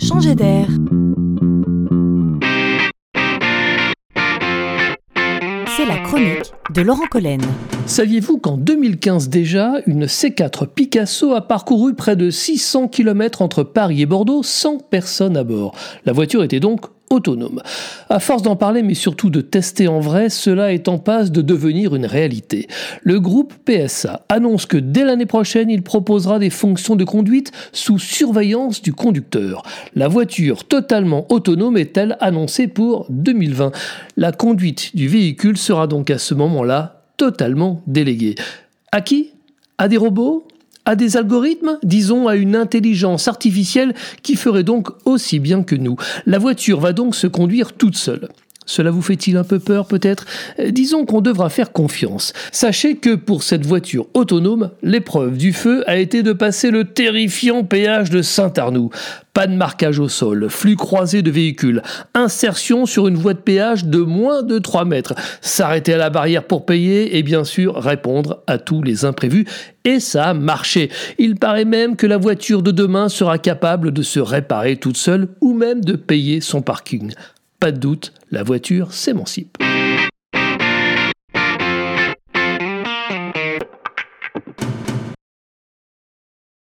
changer d'air. C'est la chronique de Laurent Collen. Saviez-vous qu'en 2015 déjà, une C4 Picasso a parcouru près de 600 km entre Paris et Bordeaux sans personne à bord? La voiture était donc autonome. À force d'en parler, mais surtout de tester en vrai, cela est en passe de devenir une réalité. Le groupe PSA annonce que dès l'année prochaine, il proposera des fonctions de conduite sous surveillance du conducteur. La voiture totalement autonome est-elle annoncée pour 2020 La conduite du véhicule sera donc à ce moment-là totalement déléguée. À qui? À des robots? À des algorithmes, disons à une intelligence artificielle qui ferait donc aussi bien que nous. La voiture va donc se conduire toute seule. Cela vous fait-il un peu peur peut-être? Euh, Disons qu'on devra faire confiance. Sachez que pour cette voiture autonome, l'épreuve du feu a été de passer le terrifiant péage de Saint-Arnoux. Pas de marquage au sol, flux croisé de véhicules, insertion sur une voie de péage de moins de 3 mètres, s'arrêter à la barrière pour payer et bien sûr répondre à tous les imprévus. Et ça a marché. Il paraît même que la voiture de demain sera capable de se réparer toute seule ou même de payer son parking. Pas de doute, la voiture s'émancipe.